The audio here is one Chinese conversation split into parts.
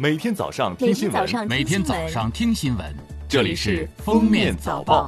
每天早上听新闻，每天早上听新闻，这里是《封面早报》。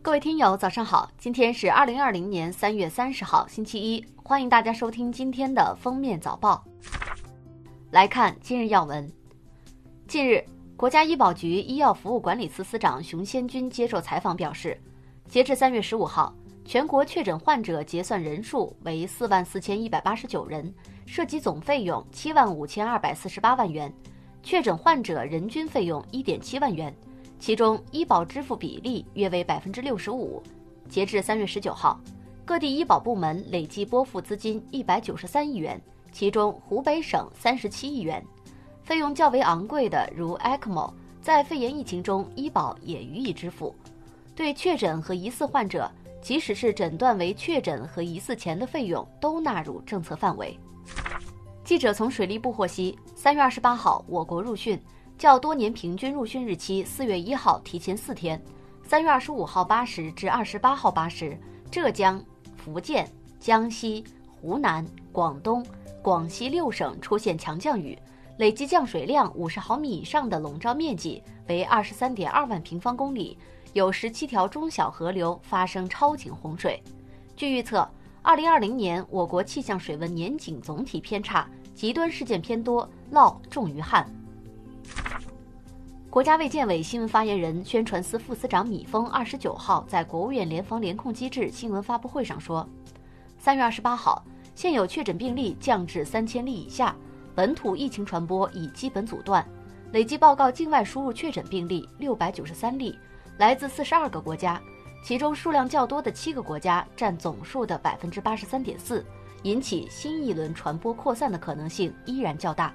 各位听友，早上好！今天是二零二零年三月三十号，星期一，欢迎大家收听今天的《封面早报》。来看今日要闻。近日，国家医保局医药服务管理司司长熊先军接受采访表示，截至三月十五号。全国确诊患者结算人数为四万四千一百八十九人，涉及总费用七万五千二百四十八万元，确诊患者人均费用一点七万元，其中医保支付比例约为百分之六十五。截至三月十九号，各地医保部门累计拨付资金一百九十三亿元，其中湖北省三十七亿元。费用较为昂贵的如 ECMO，在肺炎疫情中医保也予以支付。对确诊和疑似患者。即使是诊断为确诊和疑似前的费用都纳入政策范围。记者从水利部获悉，三月二十八号我国入汛，较多年平均入汛日期四月一号提前四天。三月二十五号八时至二十八号八时，浙江、福建、江西、湖南、广东、广西六省出现强降雨，累计降水量五十毫米以上的笼罩面积为二十三点二万平方公里。有十七条中小河流发生超警洪水。据预测，二零二零年我国气象水文年景总体偏差，极端事件偏多，涝重于旱。国家卫健委新闻发言人、宣传司副司长米峰二十九号在国务院联防联控机制新闻发布会上说，三月二十八号，现有确诊病例降至三千例以下，本土疫情传播已基本阻断，累计报告境外输入确诊病例六百九十三例。来自四十二个国家，其中数量较多的七个国家占总数的百分之八十三点四，引起新一轮传播扩散的可能性依然较大。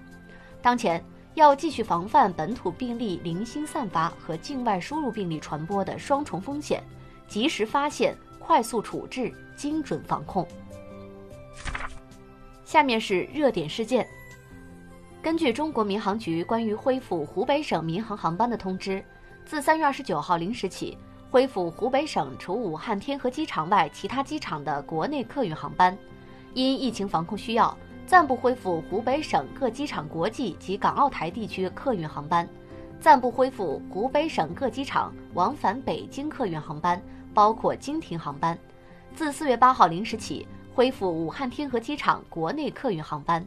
当前要继续防范本土病例零星散发和境外输入病例传播的双重风险，及时发现、快速处置、精准防控。下面是热点事件。根据中国民航局关于恢复湖北省民航航班的通知。自三月二十九号零时起，恢复湖北省除武汉天河机场外其他机场的国内客运航班。因疫情防控需要，暂不恢复湖北省各机场国际及港澳台地区客运航班，暂不恢复湖北省各机场往返北京客运航班，包括经停航班。自四月八号零时起，恢复武汉天河机场国内客运航班。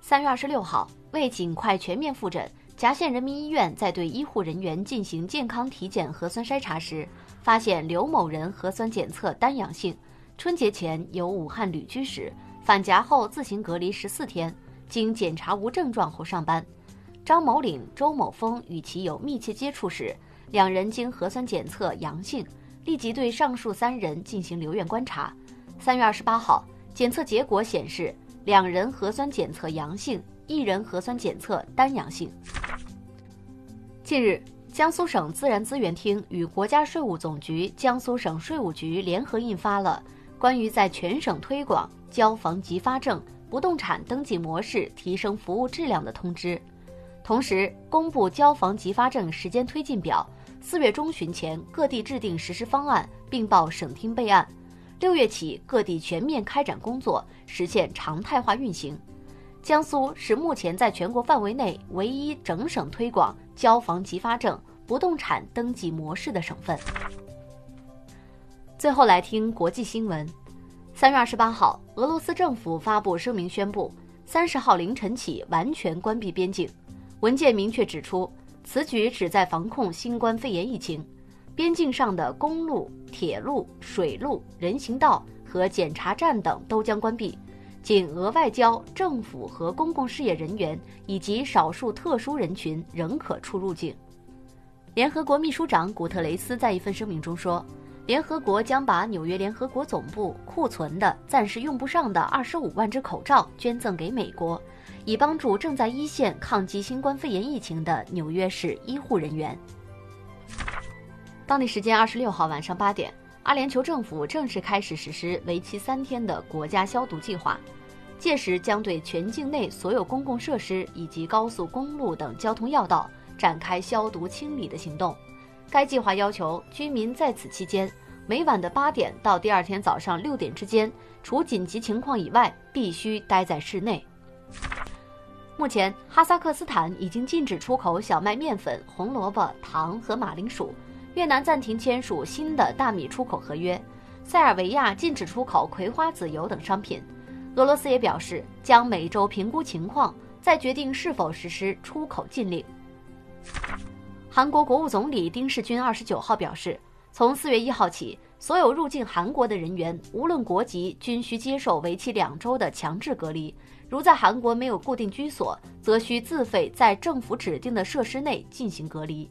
三月二十六号，为尽快全面复诊。夹县人民医院在对医护人员进行健康体检核酸筛查时，发现刘某人核酸检测单阳性，春节前由武汉旅居史，返夹后自行隔离十四天，经检查无症状后上班。张某岭、周某峰与其有密切接触时，两人经核酸检测阳性，立即对上述三人进行留院观察。三月二十八号，检测结果显示，两人核酸检测阳性，一人核酸检测单阳性。近日，江苏省自然资源厅与国家税务总局、江苏省税务局联合印发了关于在全省推广交房即发证不动产登记模式，提升服务质量的通知，同时公布交房即发证时间推进表。四月中旬前，各地制定实施方案，并报省厅备案。六月起，各地全面开展工作，实现常态化运行。江苏是目前在全国范围内唯一整省推广交房即发证不动产登记模式的省份。最后来听国际新闻。三月二十八号，俄罗斯政府发布声明宣布，三十号凌晨起完全关闭边境。文件明确指出，此举旨在防控新冠肺炎疫情。边境上的公路、铁路、水路、人行道和检查站等都将关闭。仅额外交政府和公共事业人员以及少数特殊人群仍可出入境。联合国秘书长古特雷斯在一份声明中说，联合国将把纽约联合国总部库存的暂时用不上的二十五万只口罩捐赠给美国，以帮助正在一线抗击新冠肺炎疫情的纽约市医护人员。当地时间二十六号晚上八点。阿联酋政府正式开始实施为期三天的国家消毒计划，届时将对全境内所有公共设施以及高速公路等交通要道展开消毒清理的行动。该计划要求居民在此期间每晚的八点到第二天早上六点之间，除紧急情况以外，必须待在室内。目前，哈萨克斯坦已经禁止出口小麦面粉、红萝卜、糖和马铃薯。越南暂停签署新的大米出口合约，塞尔维亚禁止出口葵花籽油等商品。俄罗斯也表示将每周评估情况，再决定是否实施出口禁令。韩国国务总理丁世军二十九号表示，从四月一号起，所有入境韩国的人员，无论国籍，均需接受为期两周的强制隔离。如在韩国没有固定居所，则需自费在政府指定的设施内进行隔离。